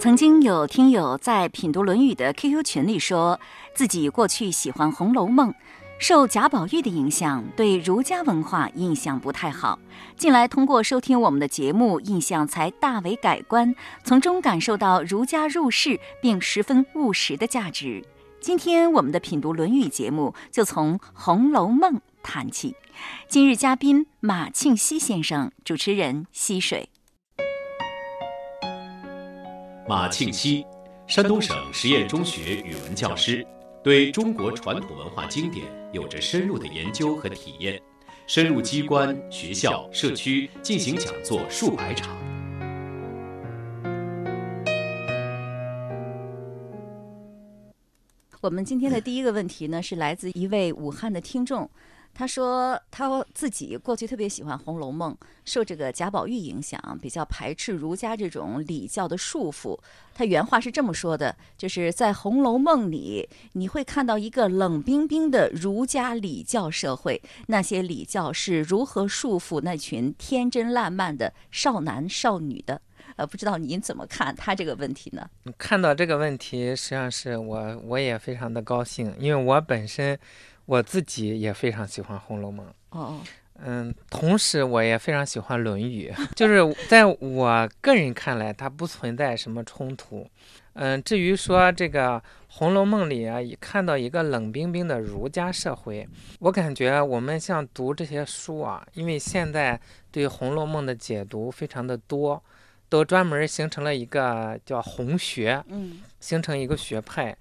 曾经有听友在品读《论语》的 QQ 群里说，自己过去喜欢《红楼梦》，受贾宝玉的影响，对儒家文化印象不太好。近来通过收听我们的节目，印象才大为改观，从中感受到儒家入世并十分务实的价值。今天我们的品读《论语》节目就从《红楼梦》谈起。今日嘉宾马庆西先生，主持人溪水。马庆西，山东省实验中学语文教师，对中国传统文化经典有着深入的研究和体验，深入机关、学校、社区进行讲座数百场。我们今天的第一个问题呢，是来自一位武汉的听众。他说他自己过去特别喜欢《红楼梦》，受这个贾宝玉影响，比较排斥儒家这种礼教的束缚。他原话是这么说的：“就是在《红楼梦》里，你会看到一个冷冰冰的儒家礼教社会，那些礼教是如何束缚那群天真烂漫的少男少女的。”呃，不知道您怎么看他这个问题呢？看到这个问题，实际上是我我也非常的高兴，因为我本身。我自己也非常喜欢《红楼梦》哦，嗯，同时我也非常喜欢《论语》，就是在我个人看来，它不存在什么冲突。嗯，至于说这个《红楼梦》里啊，看到一个冷冰冰的儒家社会，我感觉我们像读这些书啊，因为现在对《红楼梦》的解读非常的多，都专门形成了一个叫红学，嗯，形成一个学派。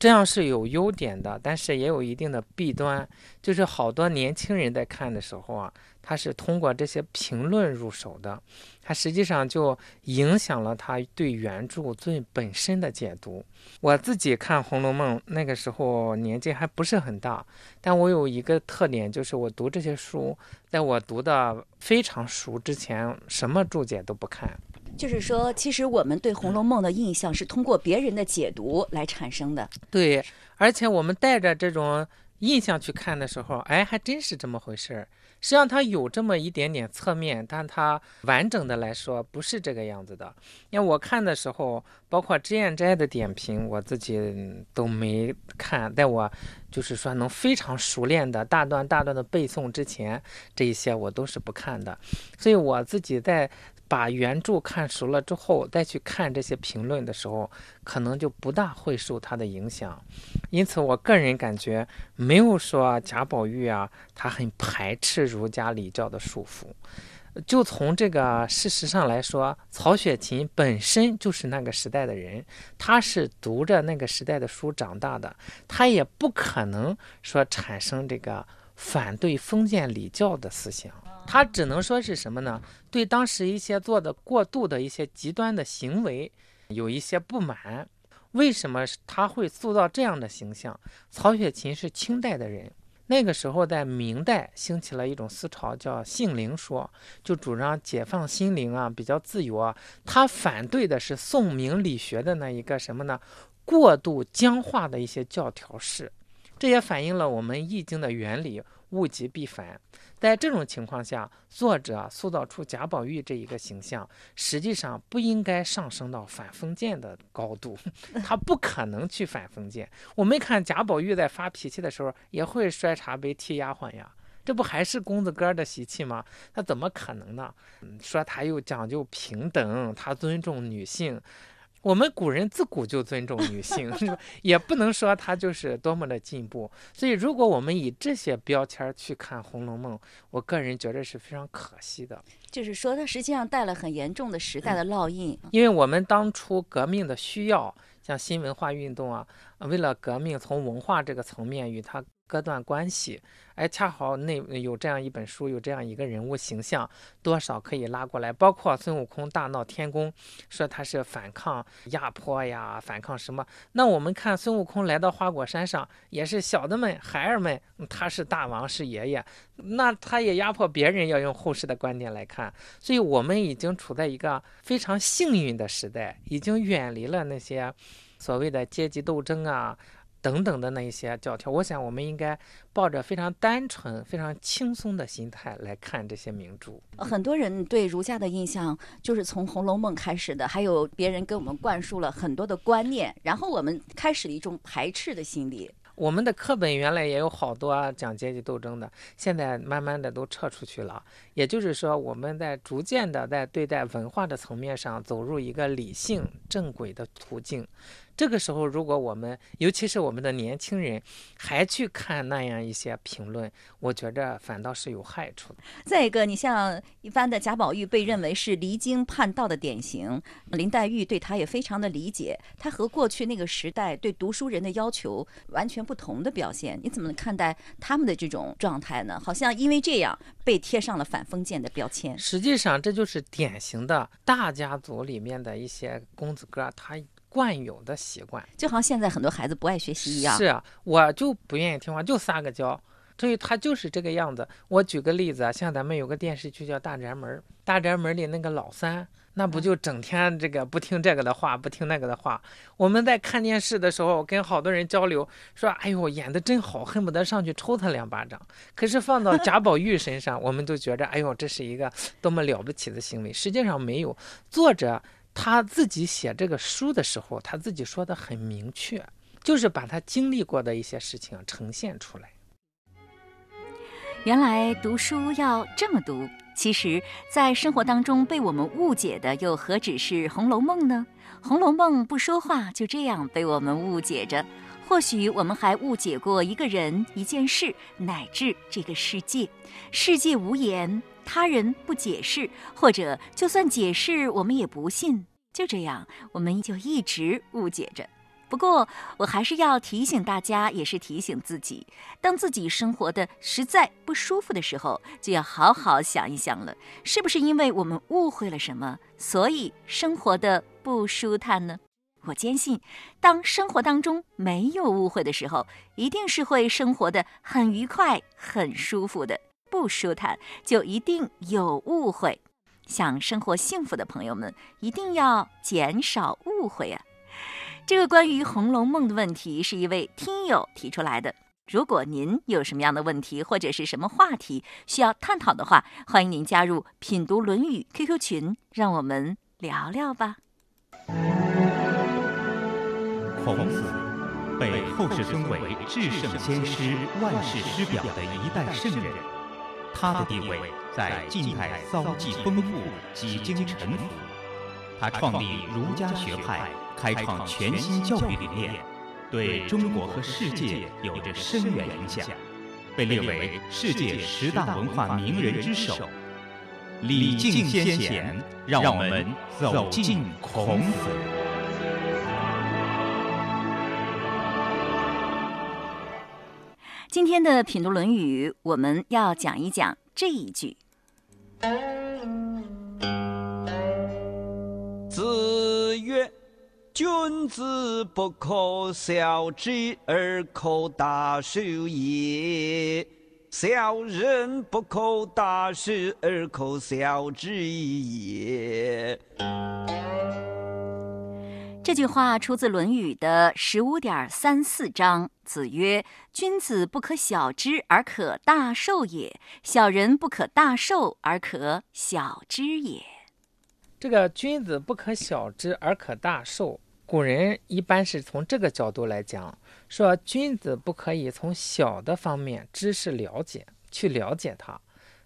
这样是有优点的，但是也有一定的弊端。就是好多年轻人在看的时候啊，他是通过这些评论入手的，他实际上就影响了他对原著最本身的解读。我自己看《红楼梦》那个时候年纪还不是很大，但我有一个特点，就是我读这些书，在我读的非常熟之前，什么注解都不看。就是说，其实我们对《红楼梦》的印象是通过别人的解读来产生的。对，而且我们带着这种印象去看的时候，哎，还真是这么回事儿。实际上，它有这么一点点侧面，但它完整的来说不是这个样子的。因为我看的时候，包括脂砚斋的点评，我自己都没看。在我就是说能非常熟练的大段大段的背诵之前，这一些我都是不看的。所以我自己在。把原著看熟了之后，再去看这些评论的时候，可能就不大会受它的影响。因此，我个人感觉没有说贾宝玉啊，他很排斥儒家礼教的束缚。就从这个事实上来说，曹雪芹本身就是那个时代的人，他是读着那个时代的书长大的，他也不可能说产生这个反对封建礼教的思想。他只能说是什么呢？对当时一些做的过度的一些极端的行为有一些不满。为什么他会塑造这样的形象？曹雪芹是清代的人，那个时候在明代兴起了一种思潮，叫性灵说，就主张解放心灵啊，比较自由啊。他反对的是宋明理学的那一个什么呢？过度僵化的一些教条式。这也反映了我们易经的原理。物极必反，在这种情况下，作者塑造出贾宝玉这一个形象，实际上不应该上升到反封建的高度，他不可能去反封建。我们看贾宝玉在发脾气的时候，也会摔茶杯、踢丫鬟呀，这不还是公子哥的习气吗？他怎么可能呢？说他又讲究平等，他尊重女性。我们古人自古就尊重女性，也不能说她就是多么的进步。所以，如果我们以这些标签去看《红楼梦》，我个人觉得是非常可惜的。就是说，它实际上带了很严重的时代的烙印。因为我们当初革命的需要，像新文化运动啊，为了革命，从文化这个层面与它。割断关系，哎，恰好那有这样一本书，有这样一个人物形象，多少可以拉过来。包括孙悟空大闹天宫，说他是反抗压迫呀，反抗什么？那我们看孙悟空来到花果山上，也是小的们、孩儿们，他是大王，是爷爷，那他也压迫别人。要用后世的观点来看，所以我们已经处在一个非常幸运的时代，已经远离了那些所谓的阶级斗争啊。等等的那一些教条。我想，我们应该抱着非常单纯、非常轻松的心态来看这些名著。很多人对儒家的印象就是从《红楼梦》开始的，还有别人给我们灌输了很多的观念，然后我们开始了一种排斥的心理。我们的课本原来也有好多讲阶级斗争的，现在慢慢的都撤出去了。也就是说，我们在逐渐的在对待文化的层面上走入一个理性正轨的途径。这个时候，如果我们，尤其是我们的年轻人，还去看那样一些评论，我觉着反倒是有害处的。再一个，你像一般的贾宝玉被认为是离经叛道的典型，林黛玉对他也非常的理解，他和过去那个时代对读书人的要求完全不同的表现。你怎么看待他们的这种状态呢？好像因为这样被贴上了反封建的标签。实际上，这就是典型的大家族里面的一些公子哥，他。惯有的习惯，就好像现在很多孩子不爱学习一样。是啊，我就不愿意听话，就撒个娇，所以他就是这个样子。我举个例子啊，像咱们有个电视剧叫《大宅门》，《大宅门》里那个老三，那不就整天这个不听这个的话，不听那个的话。我们在看电视的时候，跟好多人交流，说：“哎呦，演的真好，恨不得上去抽他两巴掌。”可是放到贾宝玉身上，我们都觉着：“哎呦，这是一个多么了不起的行为。”实际上没有，作者。他自己写这个书的时候，他自己说的很明确，就是把他经历过的一些事情呈现出来。原来读书要这么读，其实，在生活当中被我们误解的又何止是《红楼梦》呢？《红楼梦》不说话，就这样被我们误解着。或许我们还误解过一个人、一件事，乃至这个世界。世界无言。他人不解释，或者就算解释，我们也不信。就这样，我们就一直误解着。不过，我还是要提醒大家，也是提醒自己：当自己生活的实在不舒服的时候，就要好好想一想了，是不是因为我们误会了什么，所以生活的不舒坦呢？我坚信，当生活当中没有误会的时候，一定是会生活的很愉快、很舒服的。不舒坦，就一定有误会。想生活幸福的朋友们，一定要减少误会啊！这个关于《红楼梦》的问题，是一位听友提出来的。如果您有什么样的问题，或者是什么话题需要探讨的话，欢迎您加入品读《论语》QQ 群，让我们聊聊吧。孔子被后世尊为至圣先师、万世师表的一代圣人。他的地位在晋代遭际丰富，几经沉浮。他创立儒家学派，开创全新教育理念，对中国和世界有着深远影响，被列为世界十大文化名人之首。礼敬先贤，让我们走进孔子。今天的品读《论语》，我们要讲一讲这一句。子曰：“君子不可小之而可大授也，小人不可大事而可小之也。”这句话出自《论语》的十五点三四章。子曰：“君子不可小之而可大受也，小人不可大受而可小之也。”这个“君子不可小之而可大受”，古人一般是从这个角度来讲，说君子不可以从小的方面知识了解去了解他，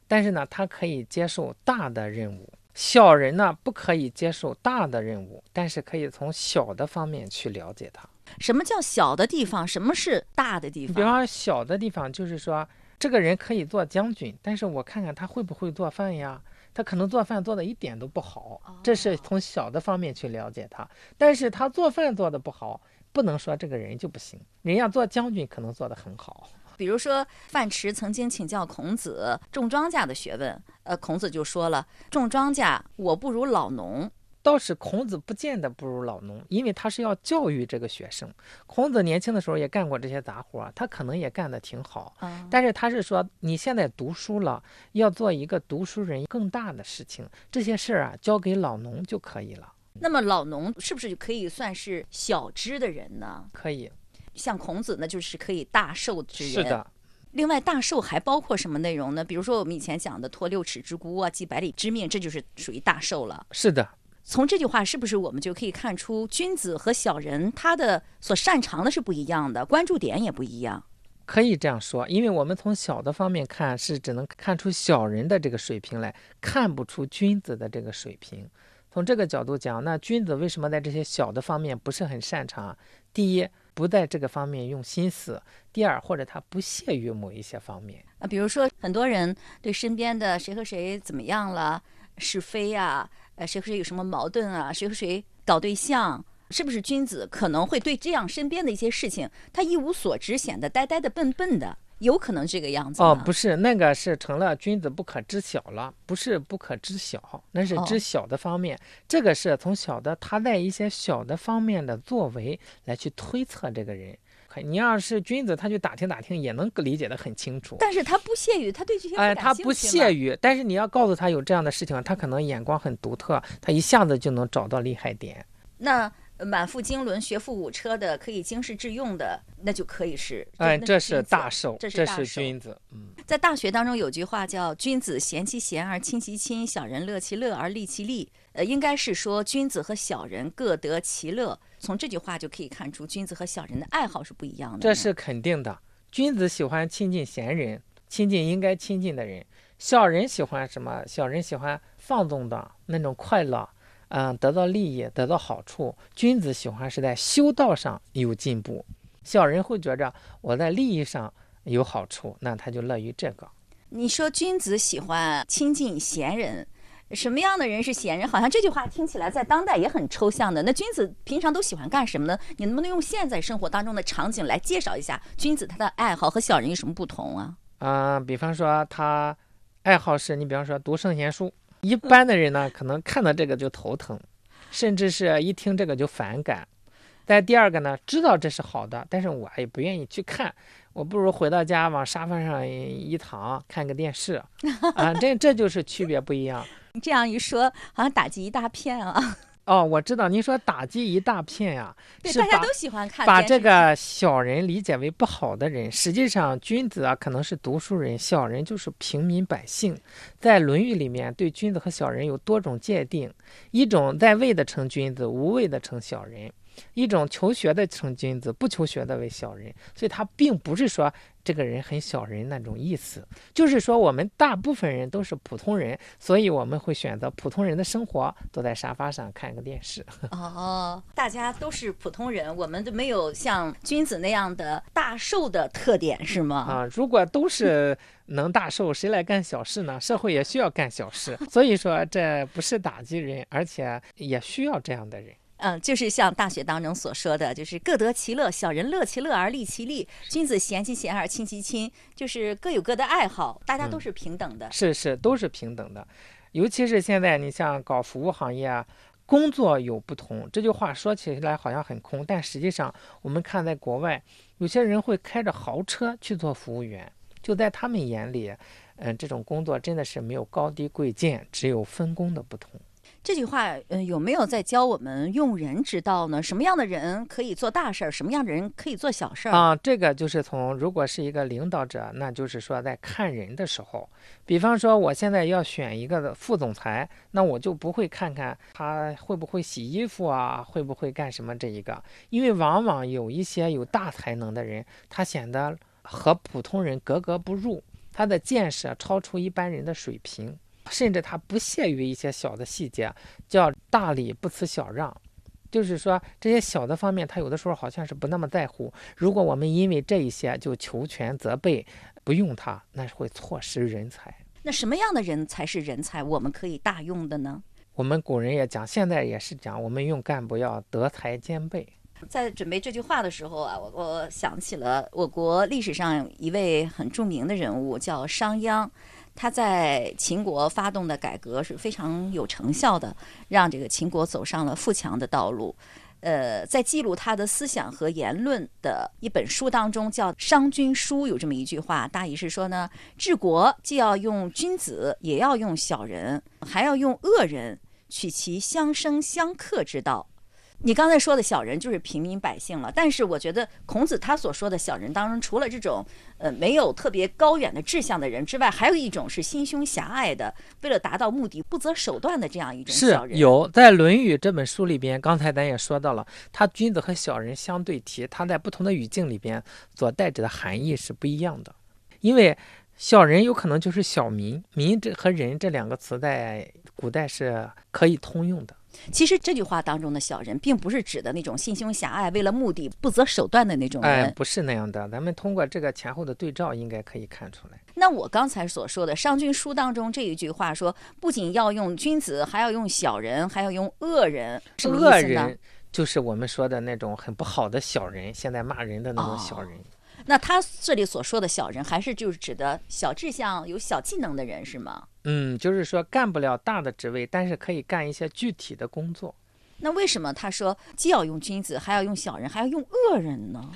但是呢，他可以接受大的任务。小人呢，不可以接受大的任务，但是可以从小的方面去了解他。什么叫小的地方？什么是大的地方？比方说，小的地方就是说，这个人可以做将军，但是我看看他会不会做饭呀？他可能做饭做的一点都不好，这是从小的方面去了解他。但是他做饭做的不好，不能说这个人就不行。人家做将军可能做的很好。比如说，范池曾经请教孔子种庄稼的学问，呃，孔子就说了：“种庄稼，我不如老农。”倒是孔子不见得不如老农，因为他是要教育这个学生。孔子年轻的时候也干过这些杂活，他可能也干得挺好。但是他是说，你现在读书了，要做一个读书人更大的事情，这些事儿啊，交给老农就可以了。那么老农是不是就可以算是小知的人呢？可以。像孔子呢，就是可以大寿之人。是的。另外，大寿还包括什么内容呢？比如说我们以前讲的“托六尺之孤啊，寄百里之命”，这就是属于大寿了。是的。从这句话是不是我们就可以看出，君子和小人他的所擅长的是不一样的，关注点也不一样？可以这样说，因为我们从小的方面看，是只能看出小人的这个水平来，看不出君子的这个水平。从这个角度讲，那君子为什么在这些小的方面不是很擅长？第一，不在这个方面用心思；第二，或者他不屑于某一些方面啊。比如说，很多人对身边的谁和谁怎么样了，是非呀，呃，谁和谁有什么矛盾啊，谁和谁搞对象，是不是君子可能会对这样身边的一些事情，他一无所知，显得呆呆的、笨笨的。有可能这个样子哦，不是那个是成了君子不可知晓了，不是不可知晓，那是知晓的方面。这个是从小的他在一些小的方面的作为来去推测这个人。你要是君子，他去打听打听也能理解的很清楚。但是他不屑于，他对这些哎，他不屑于。但是你要告诉他有这样的事情，他可能眼光很独特，他一下子就能找到厉害点。那。满腹经纶、学富五车的，可以经世致用的，那就可以是。哎，这是大寿，这是君子。嗯，在大学当中有句话叫“君子贤其贤而亲其亲，小人乐其乐而利其利”。呃，应该是说君子和小人各得其乐。从这句话就可以看出，君子和小人的爱好是不一样的。这是肯定的。君子喜欢亲近贤人，亲近应该亲近的人；小人喜欢什么？小人喜欢放纵的那种快乐。嗯，得到利益，得到好处。君子喜欢是在修道上有进步，小人会觉着我在利益上有好处，那他就乐于这个。你说君子喜欢亲近贤人，什么样的人是贤人？好像这句话听起来在当代也很抽象的。那君子平常都喜欢干什么呢？你能不能用现在生活当中的场景来介绍一下君子他的爱好和小人有什么不同啊？啊，比方说他爱好是你比方说读圣贤书。一般的人呢，可能看到这个就头疼，甚至是一听这个就反感。但第二个呢，知道这是好的，但是我也不愿意去看，我不如回到家往沙发上一躺，看个电视。啊，这这就是区别不一样。你这样一说，好像打击一大片啊。哦，我知道您说打击一大片呀，对，大家都喜欢看。把这个小人理解为不好的人，实际上君子啊可能是读书人，小人就是平民百姓。在《论语》里面，对君子和小人有多种界定，一种在位的称君子，无位的称小人。一种求学的成君子，不求学的为小人，所以他并不是说这个人很小人那种意思，就是说我们大部分人都是普通人，所以我们会选择普通人的生活，坐在沙发上看个电视。哦，大家都是普通人，我们都没有像君子那样的大寿的特点，是吗？啊，如果都是能大寿，谁来干小事呢？社会也需要干小事，所以说这不是打击人，而且也需要这样的人。嗯，就是像大学当中所说的，就是各得其乐，小人乐其乐而利其利，君子贤其贤而亲其亲，就是各有各的爱好，大家都是平等的。是是，都是平等的。尤其是现在，你像搞服务行业啊，工作有不同。这句话说起来好像很空，但实际上我们看在国外，有些人会开着豪车去做服务员，就在他们眼里，嗯，这种工作真的是没有高低贵贱，只有分工的不同。这句话，嗯，有没有在教我们用人之道呢？什么样的人可以做大事儿，什么样的人可以做小事儿啊？这个就是从，如果是一个领导者，那就是说在看人的时候，比方说我现在要选一个副总裁，那我就不会看看他会不会洗衣服啊，会不会干什么这一个，因为往往有一些有大才能的人，他显得和普通人格格不入，他的见识超出一般人的水平。甚至他不屑于一些小的细节，叫大礼不辞小让，就是说这些小的方面，他有的时候好像是不那么在乎。如果我们因为这一些就求全责备，不用他，那是会错失人才。那什么样的人才是人才？我们可以大用的呢？我们古人也讲，现在也是讲，我们用干部要德才兼备。在准备这句话的时候啊，我我想起了我国历史上一位很著名的人物，叫商鞅。他在秦国发动的改革是非常有成效的，让这个秦国走上了富强的道路。呃，在记录他的思想和言论的一本书当中，叫《商君书》，有这么一句话，大意是说呢，治国既要用君子，也要用小人，还要用恶人，取其相生相克之道。你刚才说的小人就是平民百姓了，但是我觉得孔子他所说的小人当中，除了这种呃没有特别高远的志向的人之外，还有一种是心胸狭隘的，为了达到目的不择手段的这样一种小人。有在《论语》这本书里边，刚才咱也说到了，他君子和小人相对提，他在不同的语境里边所代指的含义是不一样的。因为小人有可能就是小民，民这和人这两个词在古代是可以通用的。其实这句话当中的小人，并不是指的那种心胸狭隘、为了目的不择手段的那种人。哎，不是那样的。咱们通过这个前后的对照，应该可以看出来。那我刚才所说的《商君书》当中这一句话说，不仅要用君子，还要用小人，还要用恶人，什么恶意思呢人？就是我们说的那种很不好的小人，现在骂人的那种小人。那他这里所说的小人，还是就是指的小志向、有小技能的人，是吗？嗯，就是说干不了大的职位，但是可以干一些具体的工作。那为什么他说既要用君子，还要用小人，还要用恶人呢？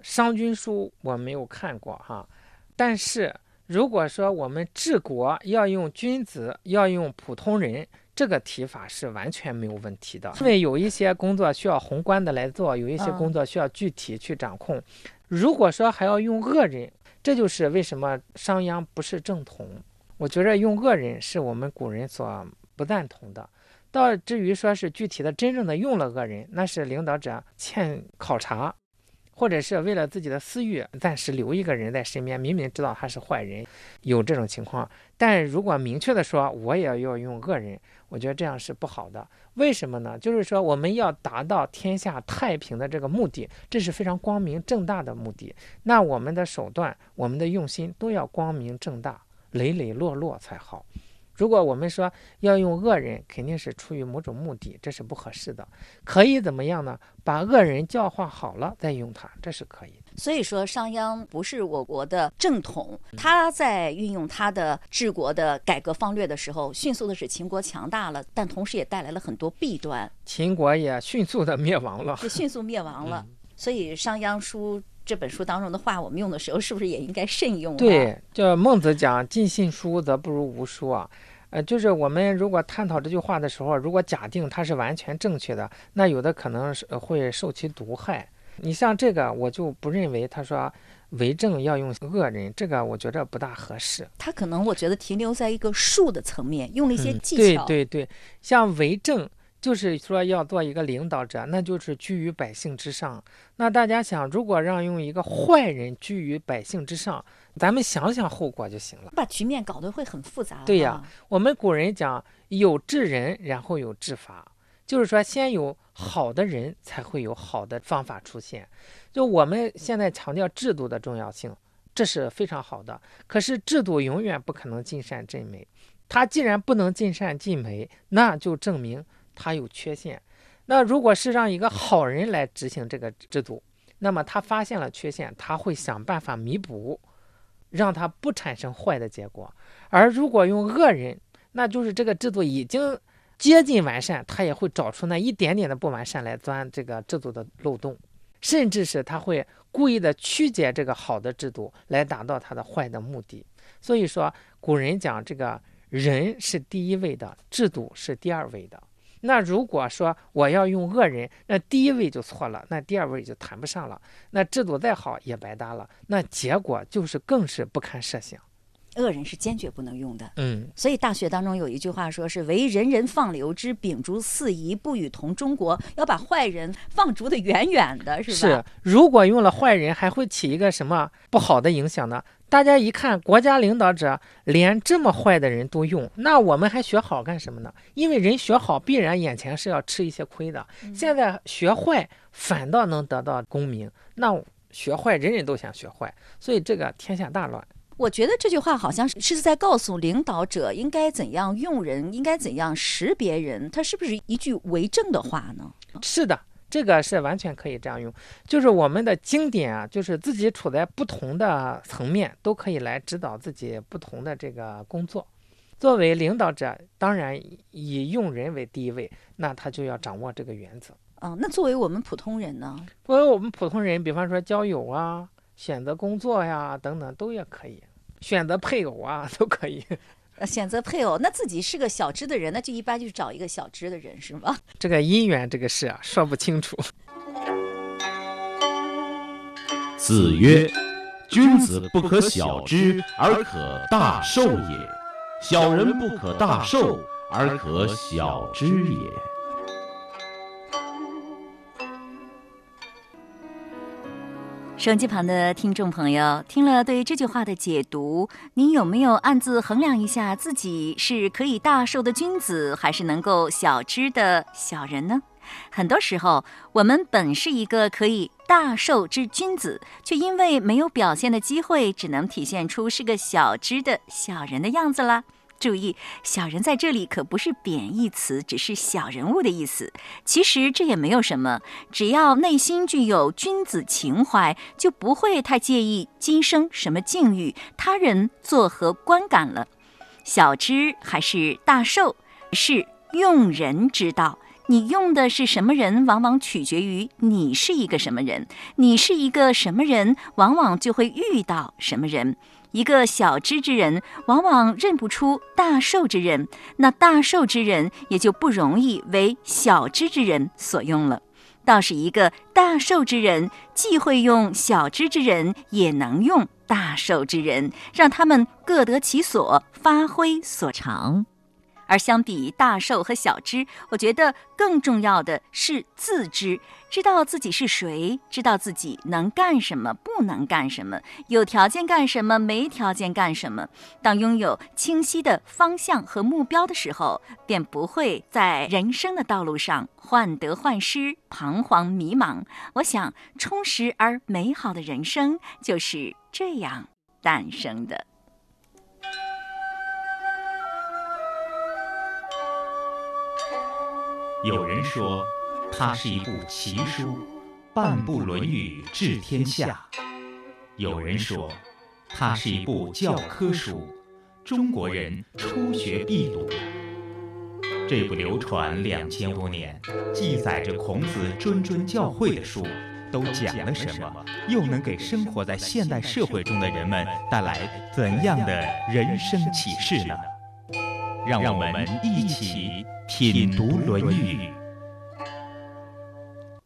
商君书我没有看过哈，但是如果说我们治国要用君子，要用普通人，这个提法是完全没有问题的。因为有一些工作需要宏观的来做，有一些嗯工作需要具体去掌控。如果说还要用恶人，这就是为什么商鞅不是正统。我觉着用恶人是我们古人所不赞同的。到至于说是具体的真正的用了恶人，那是领导者欠考察，或者是为了自己的私欲，暂时留一个人在身边，明明知道他是坏人，有这种情况。但如果明确的说我也要用恶人，我觉得这样是不好的。为什么呢？就是说我们要达到天下太平的这个目的，这是非常光明正大的目的。那我们的手段、我们的用心都要光明正大、磊磊落落才好。如果我们说要用恶人，肯定是出于某种目的，这是不合适的。可以怎么样呢？把恶人教化好了再用它，这是可以的。所以说，商鞅不是我国的正统，他在运用他的治国的改革方略的时候，迅速的使秦国强大了，但同时也带来了很多弊端，秦国也迅速的灭亡了。就迅速灭亡嗯了。所以，《商鞅书》这本书当中的话，我们用的时候是不是也应该慎用、啊？对，就孟子讲“尽信书则不如无书”啊。呃，就是我们如果探讨这句话的时候，如果假定它是完全正确的，那有的可能是呃会受其毒害。你像这个，我就不认为他说为政要用恶人，这个我觉得不大合适。他可能我觉得停留在一个术的层面，用了一些嗯技巧。对对对，像为政，就是说要做一个领导者，那就是居于百姓之上。那大家想，如果让用一个坏人居于百姓之上，咱们想想后果就行了。把局面搞得会很复杂。对呀啊我们古人讲有治人，然后有治法，就是说先有好的人，才会有好的方法出现。就我们现在强调制度的重要性，这是非常好的。可是制度永远不可能尽善尽美，它既然不能尽善尽美，那就证明它有缺陷。那如果是让一个好人来执行这个制度，那么他发现了缺陷，他会想办法弥补，让他不产生坏的结果。而如果用恶人，那就是这个制度已经接近完善，他也会找出那一点点的不完善来钻这个制度的漏洞，甚至是他会故意的曲解这个好的制度，来达到他的坏的目的。所以说，古人讲这个人是第一位的，制度是第二位的。那如果说我要用恶人，那第一位就错了，那第二位就谈不上了。那制度再好也白搭了，那结果就是更是不堪设想。恶人是坚决不能用的。嗯，所以大学当中有一句话说是“唯人人放流之，秉烛四夷，不与同中国”，要把坏人放逐的远远的，是吧？是，如果用了坏人，还会起一个什么不好的影响呢？大家一看，国家领导者连这么坏的人都用，那我们还学好干什么呢？因为人学好，必然眼前是要吃一些亏的。现在学坏，反倒能得到功名，那学坏，人人都想学坏，所以这个天下大乱。我觉得这句话好像是是在告诉领导者应该怎样用人，应该怎样识别人，他是不是一句为政的话呢？是的，这个是完全可以这样用。就是我们的经典啊，就是自己处在不同的层面，都可以来指导自己不同的这个工作。作为领导者，当然以用人为第一位，那他就要掌握这个原则。啊，那作为我们普通人呢？作为我们普通人，比方说交友啊、选择工作呀等等，都也可以。选择配偶啊，都可以。呃选择配偶，那自己是个小知的人，那就一般就是找一个小知的人，是吗？这个姻缘这个事啊，说不清楚。子曰：“君子不可小知而可大受也，小人不可大受而可小知也。”手机旁的听众朋友，听了对这句话的解读，你有没有暗自衡量一下自己是可以大受的君子，还是能够小知的小人呢？很多时候，我们本是一个可以大受之君子，却因为没有表现的机会，只能体现出是个小知的小人的样子啦。注意，小人在这里可不是贬义词，只是小人物的意思。其实这也没有什么，只要内心具有君子情怀，就不会太介意今生什么境遇，他人作何观感了。小知还是大受，是用人之道。你用的是什么人，往往取决于你是一个什么人。你是一个什么人，往往就会遇到什么人。一个小知之人，往往认不出大受之人，那大受之人也就不容易为小知之人所用了。倒是一个大受之人，既会用小知之人，也能用大受之人，让他们各得其所，发挥所长。而相比大寿和小知，我觉得更重要的是自知，知道自己是谁，知道自己能干什么，不能干什么，有条件干什么，没条件干什么。当拥有清晰的方向和目标的时候，便不会在人生的道路上患得患失、彷徨迷茫。我想，充实而美好的人生就是这样诞生的。有人说，它是一部奇书，半部《论语》治天下；有人说，它是一部教科书，中国人初学必读。这部流传两千多年、记载着孔子谆谆教诲的书，都讲了什么？又能给生活在现代社会中的人们带来怎样的人生启示呢？让我们一起。品读《论语》，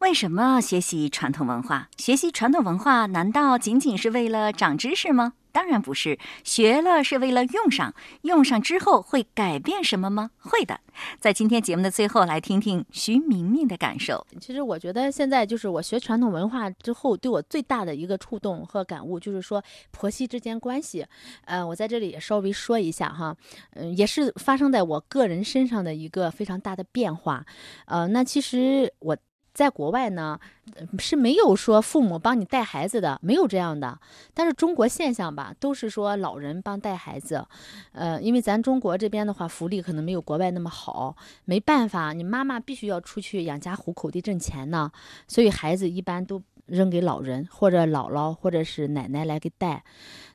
为什么学习传统文化？学习传统文化难道仅仅是为了长知识吗？当然不是，学了是为了用上，用上之后会改变什么吗？会的。在今天节目的最后，来听听徐明明的感受。其实我觉得现在就是我学传统文化之后，对我最大的一个触动和感悟，就是说婆媳之间关系。呃，我在这里也稍微说一下哈，嗯，也是发生在我个人身上的一个非常大的变化。呃，那其实我。在国外呢，是没有说父母帮你带孩子的，没有这样的。但是中国现象吧，都是说老人帮带孩子。呃，因为咱中国这边的话，福利可能没有国外那么好，没办法，你妈妈必须要出去养家糊口的挣钱呢，所以孩子一般都扔给老人或者姥姥或者是奶奶来给带。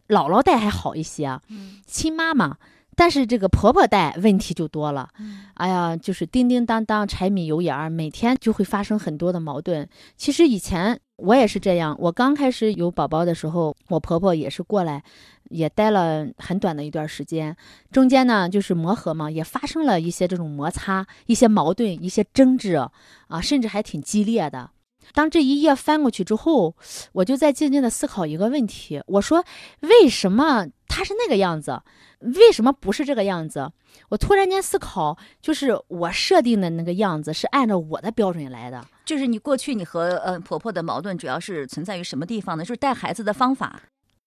姥姥带还好一些，亲妈妈。但是这个婆婆带问题就多了，哎呀，就是叮叮当当、柴米油盐，每天就会发生很多的矛盾。其实以前我也是这样，我刚开始有宝宝的时候，我婆婆也是过来，也待了很短的一段时间，中间呢就是磨合嘛，也发生了一些这种摩擦、一些矛盾、一些争执啊，甚至还挺激烈的。当这一页翻过去之后，我就在静静的思考一个问题，我说为什么他是那个样子？为什么不是这个样子？我突然间思考，就是我设定的那个样子是按照我的标准来的。就是你过去你和呃婆婆的矛盾主要是存在于什么地方呢？就是带孩子的方法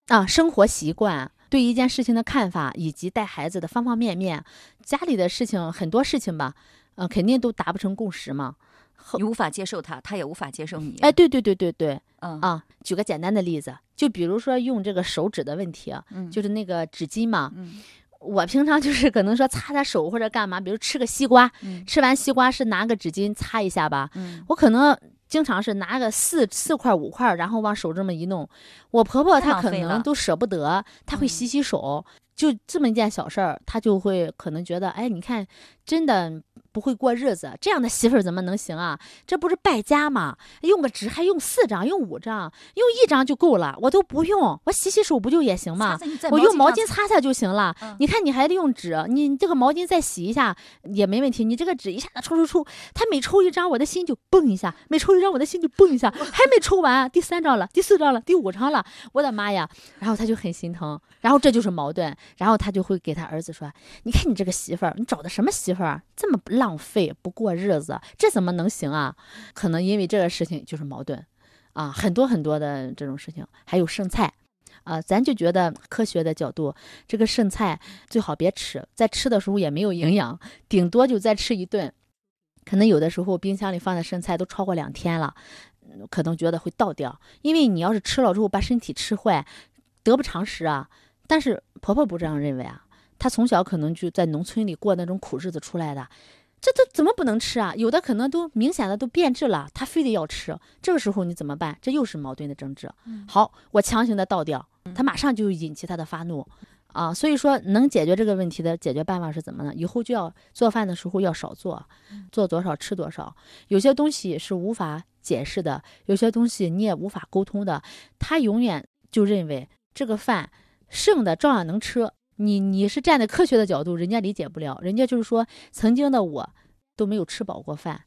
啊，生活习惯，对一件事情的看法，以及带孩子的方方面面，家里的事情很多事情吧，嗯，肯定都达不成共识嘛。你无法接受他，他也无法接受你。哎，对对对对对，嗯。啊，举个简单的例子，就比如说用这个手指的问题，嗯，就是那个纸巾嘛，嗯，我平常就是可能说擦擦手或者干嘛，比如吃个西瓜，嗯吃完西瓜是拿个纸巾擦一下吧，嗯，我可能经常是拿个四四块五块，然后往手这么一弄，我婆婆她可能都舍不得，她会洗洗手，就这么一件小事儿，她就会可能觉得，哎，你看，真的。不会过日子，这样的媳妇儿怎么能行啊？这不是败家吗？用个纸还用四张，用五张，用一张就够了，我都不用，我洗洗手不就也行吗？我用毛巾擦擦就行了。你看你还得用纸，你这个毛巾再洗一下也没问题。你这个纸一下子抽抽抽，他每抽一张，我的心就蹦一下；每抽一张，我的心就蹦一下。还没抽完，第三张了，第四张了，第五张了，我的妈呀！然后他就很心疼，然后这就是矛盾，然后他就会给他儿子说：“你看你这个媳妇儿，你找的什么媳妇儿？这么浪费，不过日子，这怎么能行啊？可能因为这个事情就是矛盾。”啊，很多很多的这种事情，还有剩菜，啊，咱就觉得科学的角度，这个剩菜最好别吃，在吃的时候也没有营养，顶多就再吃一顿，可能有的时候冰箱里放的剩菜都超过两天了，可能觉得会倒掉，因为你要是吃了之后把身体吃坏，得不偿失啊。但是婆婆不这样认为啊，她从小可能就在农村里过那种苦日子出来的。这都怎么不能吃啊？有的可能都明显的都变质了，他非得要吃。这个时候你怎么办？这又是矛盾的争执。好，我强行的倒掉，他马上就引起他的发怒啊。所以说，能解决这个问题的解决办法是怎么呢？以后就要做饭的时候要少做，做多少吃多少。有些东西是无法解释的，有些东西你也无法沟通的。他永远就认为这个饭剩的照样能吃。你你是站在科学的角度，人家理解不了，人家就是说，曾经的我都没有吃饱过饭，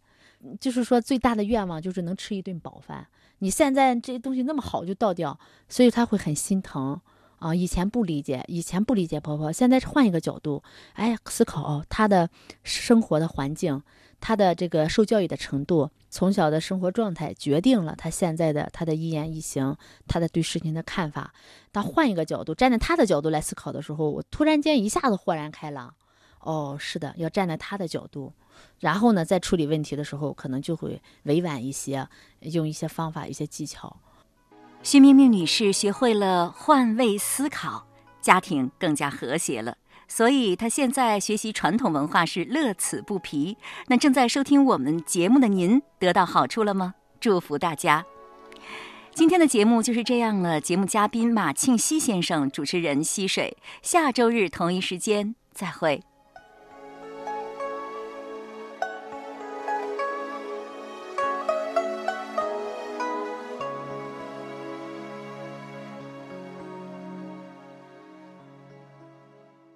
就是说最大的愿望就是能吃一顿饱饭。你现在这些东西那么好就倒掉，所以他会很心疼啊。以前不理解，以前不理解婆婆，现在换一个角度，哎，思考她的生活的环境。他的这个受教育的程度，从小的生活状态决定了他现在的他的一言一行，他的对事情的看法。当换一个角度，站在他的角度来思考的时候，我突然间一下子豁然开朗。哦，是的，要站在他的角度，然后呢，在处理问题的时候，可能就会委婉一些，用一些方法、一些技巧。徐明明女士学会了换位思考，家庭更加和谐了。所以，他现在学习传统文化是乐此不疲。那正在收听我们节目的您，得到好处了吗？祝福大家！今天的节目就是这样了。节目嘉宾马庆西先生，主持人溪水。下周日同一时间再会。